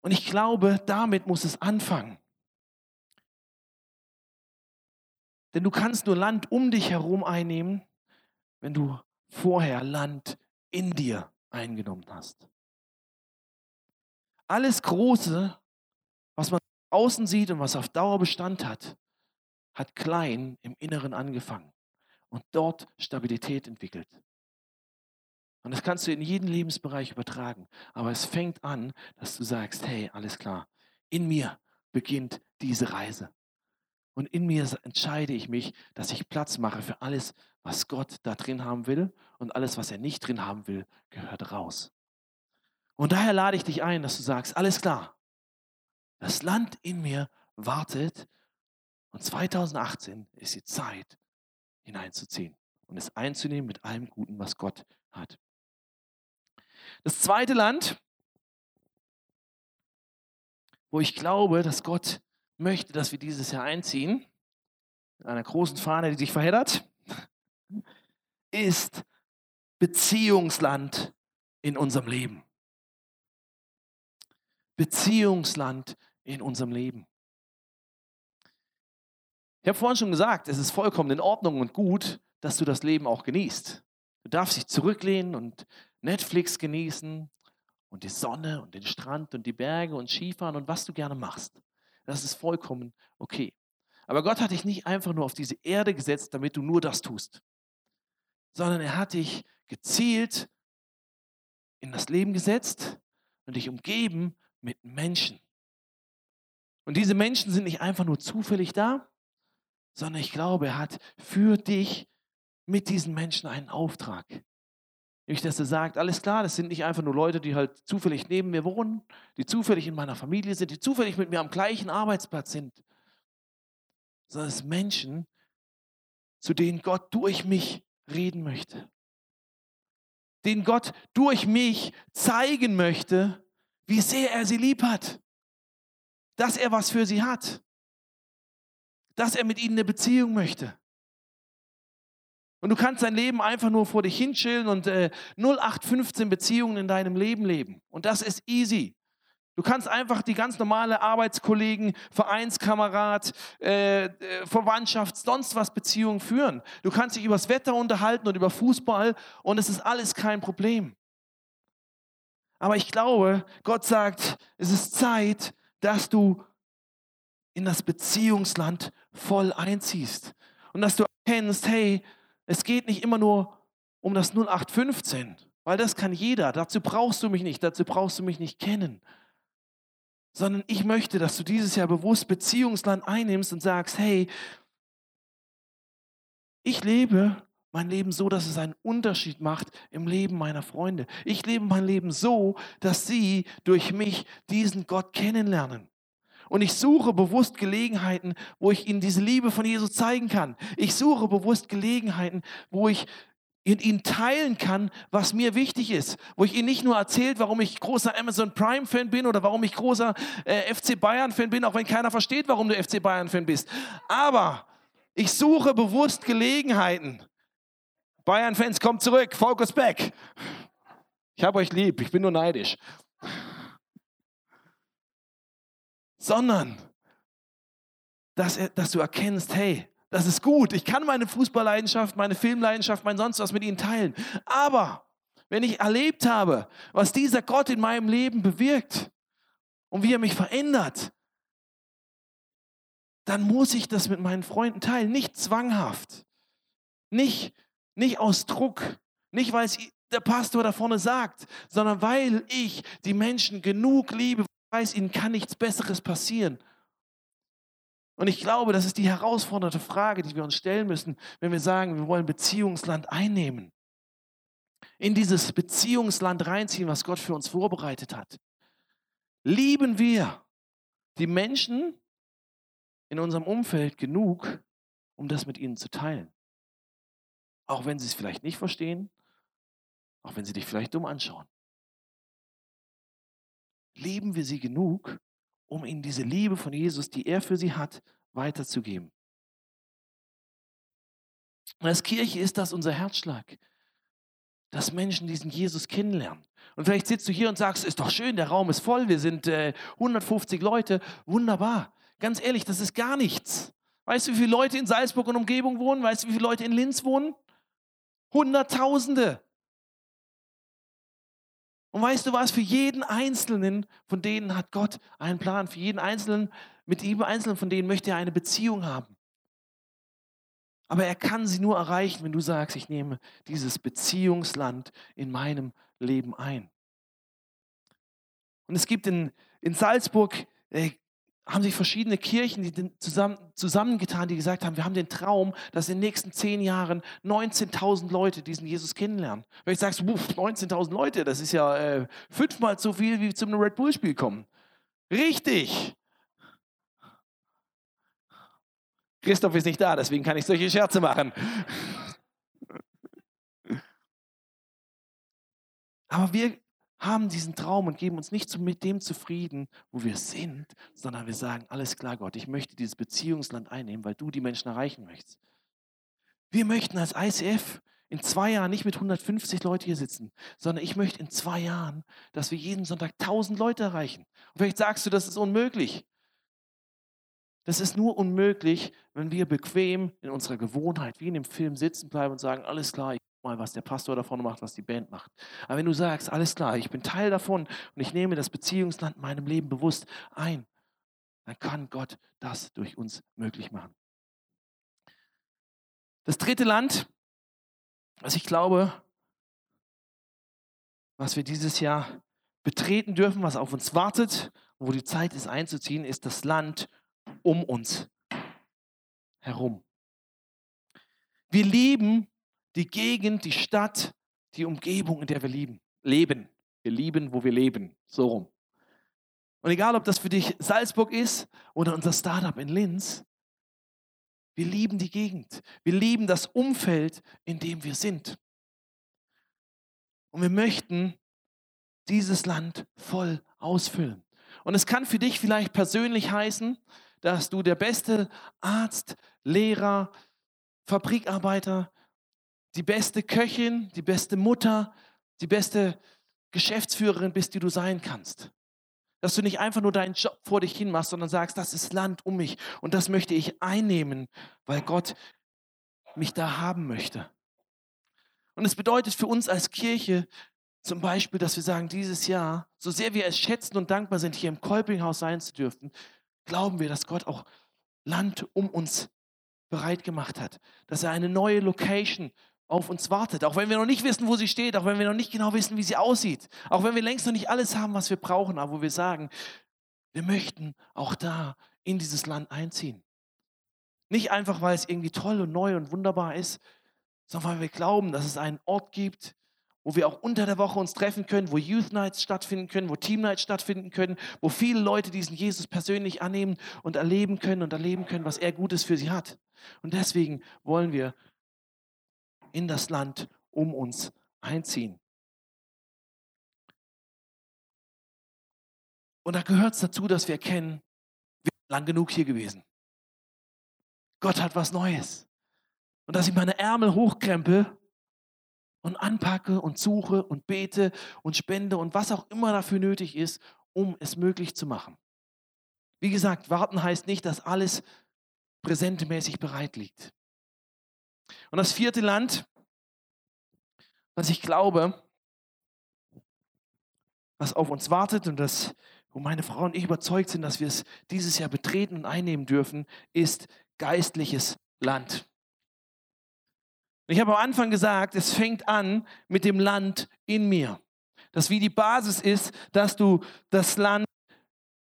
Und ich glaube, damit muss es anfangen. Denn du kannst nur Land um dich herum einnehmen, wenn du vorher Land in dir eingenommen hast. Alles Große, was man außen sieht und was auf Dauer Bestand hat, hat klein im Inneren angefangen und dort Stabilität entwickelt. Und das kannst du in jeden Lebensbereich übertragen. Aber es fängt an, dass du sagst, hey, alles klar, in mir beginnt diese Reise. Und in mir entscheide ich mich, dass ich Platz mache für alles, was Gott da drin haben will. Und alles, was er nicht drin haben will, gehört raus. Und daher lade ich dich ein, dass du sagst, alles klar, das Land in mir wartet. Und 2018 ist die Zeit, hineinzuziehen und es einzunehmen mit allem Guten, was Gott hat. Das zweite Land, wo ich glaube, dass Gott möchte, dass wir dieses Jahr einziehen, mit einer großen Fahne, die sich verheddert, ist Beziehungsland in unserem Leben. Beziehungsland in unserem Leben. Ich habe vorhin schon gesagt, es ist vollkommen in Ordnung und gut, dass du das Leben auch genießt. Du darfst dich zurücklehnen und Netflix genießen und die Sonne und den Strand und die Berge und Skifahren und was du gerne machst. Das ist vollkommen okay. Aber Gott hat dich nicht einfach nur auf diese Erde gesetzt, damit du nur das tust, sondern er hat dich gezielt in das Leben gesetzt und dich umgeben mit Menschen. Und diese Menschen sind nicht einfach nur zufällig da, sondern ich glaube, er hat für dich mit diesen Menschen einen Auftrag. Nämlich, dass er sagt, alles klar, das sind nicht einfach nur Leute, die halt zufällig neben mir wohnen, die zufällig in meiner Familie sind, die zufällig mit mir am gleichen Arbeitsplatz sind, sondern es sind Menschen, zu denen Gott durch mich reden möchte. Denen Gott durch mich zeigen möchte, wie sehr er sie lieb hat. Dass er was für sie hat. Dass er mit ihnen eine Beziehung möchte. Und du kannst dein Leben einfach nur vor dich hinschillen und äh, 0815 Beziehungen in deinem Leben leben. Und das ist easy. Du kannst einfach die ganz normale Arbeitskollegen, Vereinskamerad, äh, äh, Verwandtschaft, sonst was Beziehungen führen. Du kannst dich über das Wetter unterhalten und über Fußball und es ist alles kein Problem. Aber ich glaube, Gott sagt, es ist Zeit, dass du in das Beziehungsland voll einziehst und dass du erkennst, hey, es geht nicht immer nur um das 0815, weil das kann jeder. Dazu brauchst du mich nicht, dazu brauchst du mich nicht kennen. Sondern ich möchte, dass du dieses Jahr bewusst Beziehungsland einnimmst und sagst, hey, ich lebe mein Leben so, dass es einen Unterschied macht im Leben meiner Freunde. Ich lebe mein Leben so, dass sie durch mich diesen Gott kennenlernen. Und ich suche bewusst Gelegenheiten, wo ich ihnen diese Liebe von Jesus zeigen kann. Ich suche bewusst Gelegenheiten, wo ich in ihnen teilen kann, was mir wichtig ist. Wo ich ihnen nicht nur erzählt, warum ich großer Amazon Prime-Fan bin oder warum ich großer äh, FC Bayern-Fan bin, auch wenn keiner versteht, warum du FC Bayern-Fan bist. Aber ich suche bewusst Gelegenheiten. Bayern-Fans, kommt zurück, focus back. Ich habe euch lieb, ich bin nur neidisch. Sondern dass, er, dass du erkennst, hey, das ist gut, ich kann meine Fußballleidenschaft, meine Filmleidenschaft, mein sonst was mit ihnen teilen. Aber wenn ich erlebt habe, was dieser Gott in meinem Leben bewirkt und wie er mich verändert, dann muss ich das mit meinen Freunden teilen. Nicht zwanghaft, nicht, nicht aus Druck, nicht weil es der Pastor da vorne sagt, sondern weil ich die Menschen genug liebe, weiß, ihnen kann nichts Besseres passieren. Und ich glaube, das ist die herausfordernde Frage, die wir uns stellen müssen, wenn wir sagen, wir wollen Beziehungsland einnehmen. In dieses Beziehungsland reinziehen, was Gott für uns vorbereitet hat. Lieben wir die Menschen in unserem Umfeld genug, um das mit ihnen zu teilen? Auch wenn sie es vielleicht nicht verstehen, auch wenn sie dich vielleicht dumm anschauen. Lieben wir sie genug, um ihnen diese Liebe von Jesus, die er für sie hat, weiterzugeben. Und als Kirche ist das unser Herzschlag, dass Menschen diesen Jesus kennenlernen. Und vielleicht sitzt du hier und sagst, ist doch schön, der Raum ist voll, wir sind äh, 150 Leute, wunderbar. Ganz ehrlich, das ist gar nichts. Weißt du, wie viele Leute in Salzburg und Umgebung wohnen? Weißt du, wie viele Leute in Linz wohnen? Hunderttausende. Und weißt du was, für jeden Einzelnen von denen hat Gott einen Plan. Für jeden Einzelnen, mit jedem Einzelnen von denen möchte er eine Beziehung haben. Aber er kann sie nur erreichen, wenn du sagst, ich nehme dieses Beziehungsland in meinem Leben ein. Und es gibt in, in Salzburg äh, haben sich verschiedene Kirchen die zusammen, zusammengetan, die gesagt haben, wir haben den Traum, dass in den nächsten zehn Jahren 19.000 Leute diesen Jesus kennenlernen. Wenn ich sagst, 19.000 Leute, das ist ja äh, fünfmal so viel, wie zum Red Bull-Spiel kommen. Richtig. Christoph ist nicht da, deswegen kann ich solche Scherze machen. <laughs> Aber wir haben diesen Traum und geben uns nicht mit dem zufrieden, wo wir sind, sondern wir sagen, alles klar, Gott, ich möchte dieses Beziehungsland einnehmen, weil du die Menschen erreichen möchtest. Wir möchten als ICF in zwei Jahren nicht mit 150 Leuten hier sitzen, sondern ich möchte in zwei Jahren, dass wir jeden Sonntag 1000 Leute erreichen. Und vielleicht sagst du, das ist unmöglich. Das ist nur unmöglich, wenn wir bequem in unserer Gewohnheit, wie in dem Film, sitzen bleiben und sagen, alles klar, mal, was der Pastor davon macht, was die Band macht. Aber wenn du sagst, alles klar, ich bin Teil davon und ich nehme das Beziehungsland in meinem Leben bewusst ein, dann kann Gott das durch uns möglich machen. Das dritte Land, was ich glaube, was wir dieses Jahr betreten dürfen, was auf uns wartet, wo die Zeit ist einzuziehen, ist das Land um uns herum. Wir lieben die Gegend, die Stadt, die Umgebung, in der wir lieben, leben. Wir lieben, wo wir leben. So rum. Und egal, ob das für dich Salzburg ist oder unser Startup in Linz, wir lieben die Gegend. Wir lieben das Umfeld, in dem wir sind. Und wir möchten dieses Land voll ausfüllen. Und es kann für dich vielleicht persönlich heißen, dass du der beste Arzt, Lehrer, Fabrikarbeiter, die beste Köchin, die beste Mutter, die beste Geschäftsführerin bist, die du sein kannst. Dass du nicht einfach nur deinen Job vor dich hin machst, sondern sagst, das ist Land um mich und das möchte ich einnehmen, weil Gott mich da haben möchte. Und es bedeutet für uns als Kirche zum Beispiel, dass wir sagen, dieses Jahr, so sehr wir es schätzen und dankbar sind, hier im Kolpinghaus sein zu dürfen, glauben wir, dass Gott auch Land um uns bereit gemacht hat, dass er eine neue Location auf uns wartet. Auch wenn wir noch nicht wissen, wo sie steht, auch wenn wir noch nicht genau wissen, wie sie aussieht, auch wenn wir längst noch nicht alles haben, was wir brauchen, aber wo wir sagen, wir möchten auch da in dieses Land einziehen. Nicht einfach, weil es irgendwie toll und neu und wunderbar ist, sondern weil wir glauben, dass es einen Ort gibt, wo wir auch unter der Woche uns treffen können, wo Youth Nights stattfinden können, wo Team Nights stattfinden können, wo viele Leute diesen Jesus persönlich annehmen und erleben können und erleben können, was er Gutes für sie hat. Und deswegen wollen wir in das Land um uns einziehen. Und da gehört es dazu, dass wir erkennen, wir sind lang genug hier gewesen. Gott hat was Neues. Und dass ich meine Ärmel hochkrempel und anpacke und suche und bete und spende und was auch immer dafür nötig ist, um es möglich zu machen. Wie gesagt, warten heißt nicht, dass alles präsentemäßig bereit liegt. Und das vierte Land, was ich glaube, was auf uns wartet und das, wo meine Frau und ich überzeugt sind, dass wir es dieses Jahr betreten und einnehmen dürfen, ist geistliches Land. Ich habe am Anfang gesagt, es fängt an mit dem Land in mir. Das wie die Basis ist, dass du das Land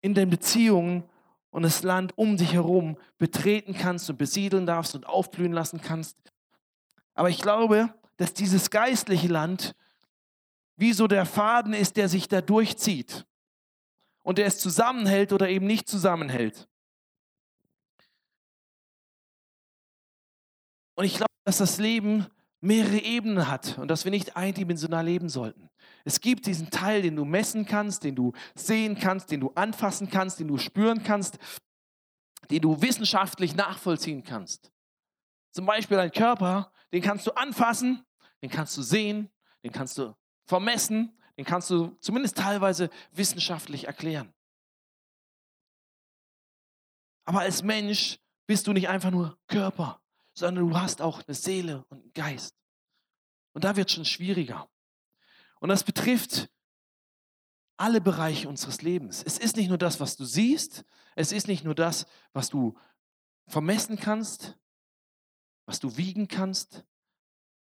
in den Beziehungen und das Land um dich herum betreten kannst und besiedeln darfst und aufblühen lassen kannst. Aber ich glaube, dass dieses geistliche Land wie so der Faden ist, der sich da durchzieht und der es zusammenhält oder eben nicht zusammenhält. Und ich glaube, dass das Leben mehrere Ebenen hat und dass wir nicht eindimensional leben sollten. Es gibt diesen Teil, den du messen kannst, den du sehen kannst, den du anfassen kannst, den du spüren kannst, den du wissenschaftlich nachvollziehen kannst. Zum Beispiel dein Körper, den kannst du anfassen, den kannst du sehen, den kannst du vermessen, den kannst du zumindest teilweise wissenschaftlich erklären. Aber als Mensch bist du nicht einfach nur Körper, sondern du hast auch eine Seele und einen Geist. Und da wird es schon schwieriger. Und das betrifft alle Bereiche unseres Lebens. Es ist nicht nur das, was du siehst, es ist nicht nur das, was du vermessen kannst, was du wiegen kannst,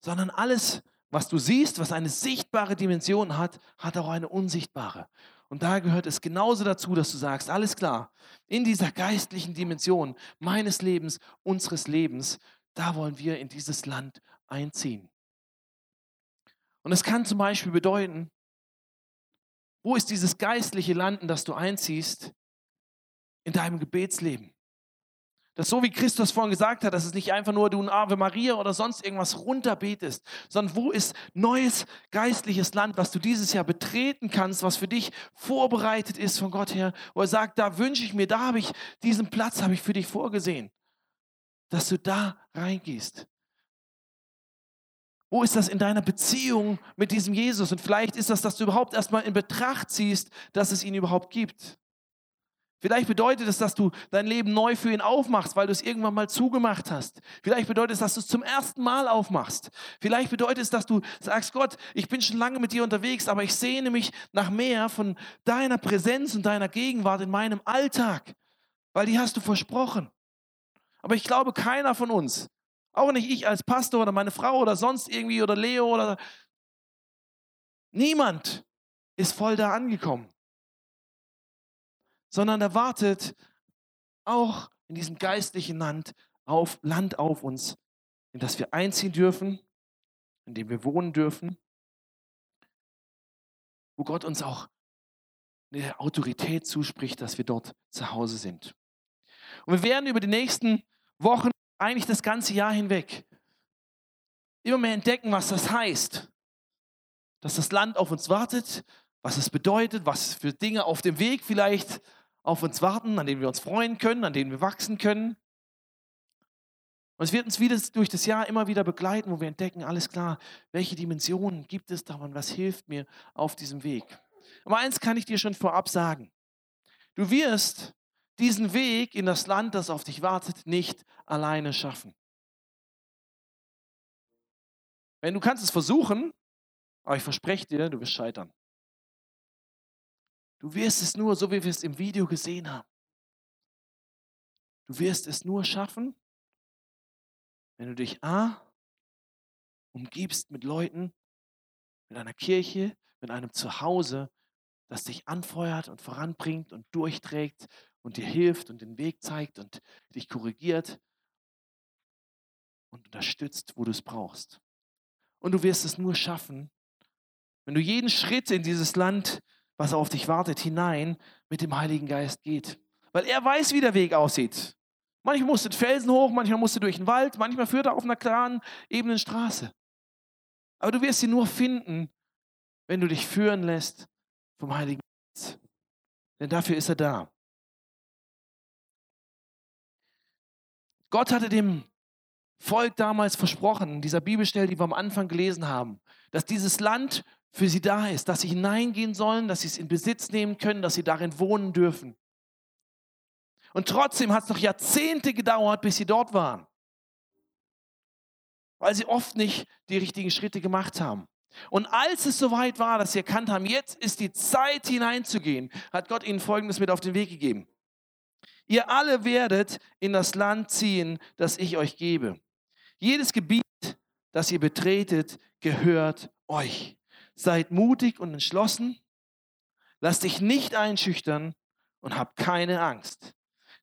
sondern alles, was du siehst, was eine sichtbare Dimension hat, hat auch eine unsichtbare. Und da gehört es genauso dazu, dass du sagst, alles klar, in dieser geistlichen Dimension meines Lebens, unseres Lebens, da wollen wir in dieses Land einziehen. Und es kann zum Beispiel bedeuten, wo ist dieses geistliche Land, in das du einziehst? In deinem Gebetsleben. Das so wie Christus vorhin gesagt hat, dass es nicht einfach nur du ein Ave Maria oder sonst irgendwas runterbetest, sondern wo ist neues geistliches Land, was du dieses Jahr betreten kannst, was für dich vorbereitet ist von Gott her, wo er sagt, da wünsche ich mir, da habe ich diesen Platz habe ich für dich vorgesehen, dass du da reingehst. Wo ist das in deiner Beziehung mit diesem Jesus? Und vielleicht ist das, dass du überhaupt erstmal in Betracht ziehst, dass es ihn überhaupt gibt. Vielleicht bedeutet es, dass du dein Leben neu für ihn aufmachst, weil du es irgendwann mal zugemacht hast. Vielleicht bedeutet es, dass du es zum ersten Mal aufmachst. Vielleicht bedeutet es, dass du sagst, Gott, ich bin schon lange mit dir unterwegs, aber ich sehne mich nach mehr von deiner Präsenz und deiner Gegenwart in meinem Alltag, weil die hast du versprochen. Aber ich glaube, keiner von uns, auch nicht ich als Pastor oder meine Frau oder sonst irgendwie oder Leo oder niemand ist voll da angekommen sondern er wartet auch in diesem geistlichen Land auf, Land auf uns, in das wir einziehen dürfen, in dem wir wohnen dürfen, wo Gott uns auch eine Autorität zuspricht, dass wir dort zu Hause sind. Und wir werden über die nächsten Wochen, eigentlich das ganze Jahr hinweg, immer mehr entdecken, was das heißt, dass das Land auf uns wartet, was es bedeutet, was für Dinge auf dem Weg vielleicht auf uns warten, an denen wir uns freuen können, an denen wir wachsen können. Und es wird uns wieder durch das Jahr immer wieder begleiten, wo wir entdecken, alles klar, welche Dimensionen gibt es da und was hilft mir auf diesem Weg. Aber eins kann ich dir schon vorab sagen. Du wirst diesen Weg in das Land, das auf dich wartet, nicht alleine schaffen. Wenn du kannst es versuchen, aber ich verspreche dir, du wirst scheitern. Du wirst es nur, so wie wir es im Video gesehen haben. Du wirst es nur schaffen, wenn du dich A umgibst mit Leuten, mit einer Kirche, mit einem Zuhause, das dich anfeuert und voranbringt und durchträgt und dir hilft und den Weg zeigt und dich korrigiert und unterstützt, wo du es brauchst. Und du wirst es nur schaffen, wenn du jeden Schritt in dieses Land was auf dich wartet, hinein mit dem Heiligen Geist geht. Weil er weiß, wie der Weg aussieht. Manchmal musst du Felsen hoch, manchmal musst du durch den Wald, manchmal führt er auf einer klaren, ebenen Straße. Aber du wirst sie nur finden, wenn du dich führen lässt vom Heiligen Geist. Denn dafür ist er da. Gott hatte dem Volk damals versprochen, in dieser Bibelstelle, die wir am Anfang gelesen haben, dass dieses Land für sie da ist, dass sie hineingehen sollen, dass sie es in Besitz nehmen können, dass sie darin wohnen dürfen. Und trotzdem hat es noch Jahrzehnte gedauert, bis sie dort waren, weil sie oft nicht die richtigen Schritte gemacht haben. Und als es soweit war, dass sie erkannt haben, jetzt ist die Zeit hineinzugehen, hat Gott ihnen Folgendes mit auf den Weg gegeben. Ihr alle werdet in das Land ziehen, das ich euch gebe. Jedes Gebiet, das ihr betretet, gehört euch. Seid mutig und entschlossen. Lasst dich nicht einschüchtern und habt keine Angst.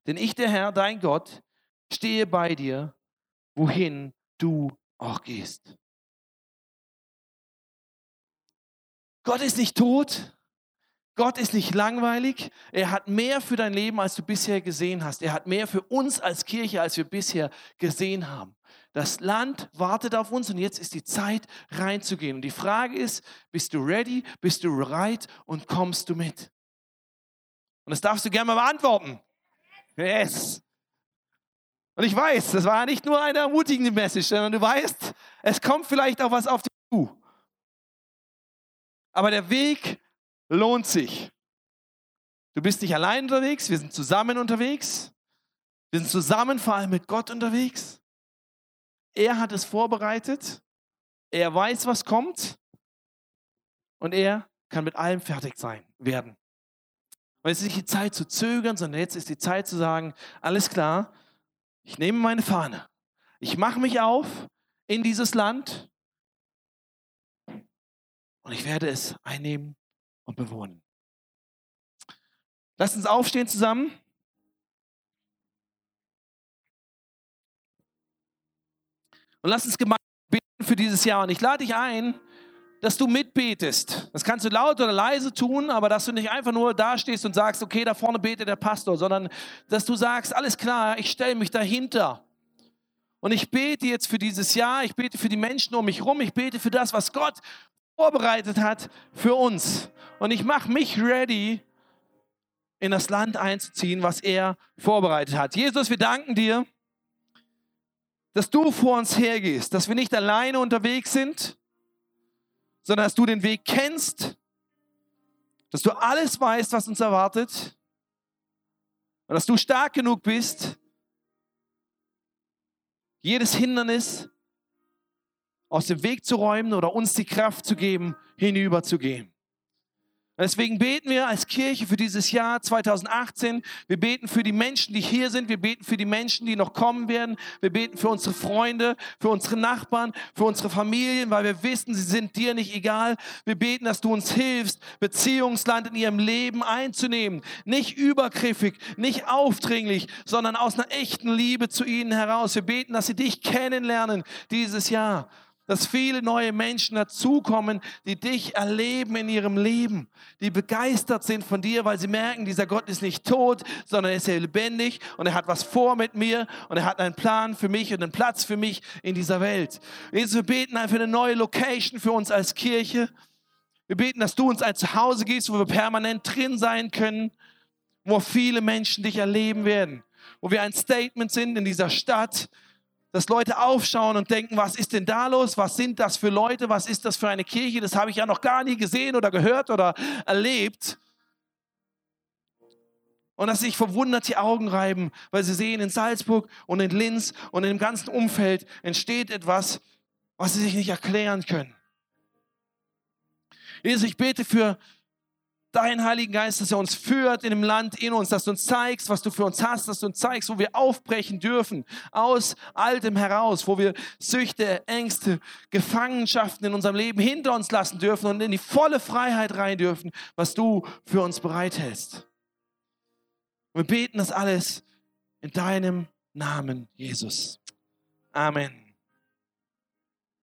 Denn ich, der Herr, dein Gott, stehe bei dir, wohin du auch gehst. Gott ist nicht tot. Gott ist nicht langweilig. Er hat mehr für dein Leben, als du bisher gesehen hast. Er hat mehr für uns als Kirche, als wir bisher gesehen haben. Das Land wartet auf uns und jetzt ist die Zeit reinzugehen. Und die Frage ist, bist du ready, bist du bereit und kommst du mit? Und das darfst du gerne mal beantworten. Yes. Und ich weiß, das war nicht nur eine ermutigende Message, sondern du weißt, es kommt vielleicht auch was auf dich zu. Aber der Weg lohnt sich. Du bist nicht allein unterwegs, wir sind zusammen unterwegs. Wir sind zusammen vor allem mit Gott unterwegs. Er hat es vorbereitet. Er weiß, was kommt. Und er kann mit allem fertig sein werden. Und es ist nicht die Zeit zu zögern, sondern jetzt ist die Zeit zu sagen, alles klar, ich nehme meine Fahne. Ich mache mich auf in dieses Land und ich werde es einnehmen und bewohnen. Lasst uns aufstehen zusammen. Und lass uns gemeinsam beten für dieses Jahr. Und ich lade dich ein, dass du mitbetest. Das kannst du laut oder leise tun, aber dass du nicht einfach nur dastehst und sagst, okay, da vorne betet der Pastor, sondern dass du sagst, alles klar, ich stelle mich dahinter. Und ich bete jetzt für dieses Jahr, ich bete für die Menschen um mich herum, ich bete für das, was Gott vorbereitet hat für uns. Und ich mache mich ready, in das Land einzuziehen, was er vorbereitet hat. Jesus, wir danken dir, dass du vor uns hergehst, dass wir nicht alleine unterwegs sind, sondern dass du den Weg kennst, dass du alles weißt, was uns erwartet und dass du stark genug bist, jedes Hindernis aus dem Weg zu räumen oder uns die Kraft zu geben, hinüberzugehen. Deswegen beten wir als Kirche für dieses Jahr 2018. Wir beten für die Menschen, die hier sind. Wir beten für die Menschen, die noch kommen werden. Wir beten für unsere Freunde, für unsere Nachbarn, für unsere Familien, weil wir wissen, sie sind dir nicht egal. Wir beten, dass du uns hilfst, Beziehungsland in ihrem Leben einzunehmen. Nicht übergriffig, nicht aufdringlich, sondern aus einer echten Liebe zu ihnen heraus. Wir beten, dass sie dich kennenlernen dieses Jahr dass viele neue Menschen dazukommen, die dich erleben in ihrem Leben, die begeistert sind von dir, weil sie merken, dieser Gott ist nicht tot, sondern er ist lebendig und er hat was vor mit mir und er hat einen Plan für mich und einen Platz für mich in dieser Welt. Jesus, wir beten einfach eine neue Location für uns als Kirche. Wir beten, dass du uns ein Zuhause gibst, wo wir permanent drin sein können, wo viele Menschen dich erleben werden, wo wir ein Statement sind in dieser Stadt, dass Leute aufschauen und denken, was ist denn da los? Was sind das für Leute? Was ist das für eine Kirche? Das habe ich ja noch gar nie gesehen oder gehört oder erlebt. Und dass sich verwundert die Augen reiben, weil sie sehen, in Salzburg und in Linz und in dem ganzen Umfeld entsteht etwas, was sie sich nicht erklären können. Jesus, ich bete für deinen Heiligen Geist, dass er uns führt in dem Land in uns, dass du uns zeigst, was du für uns hast, dass du uns zeigst, wo wir aufbrechen dürfen, aus Altem heraus, wo wir Süchte, Ängste, Gefangenschaften in unserem Leben hinter uns lassen dürfen und in die volle Freiheit rein dürfen, was du für uns bereithältst. Wir beten das alles in deinem Namen, Jesus. Amen.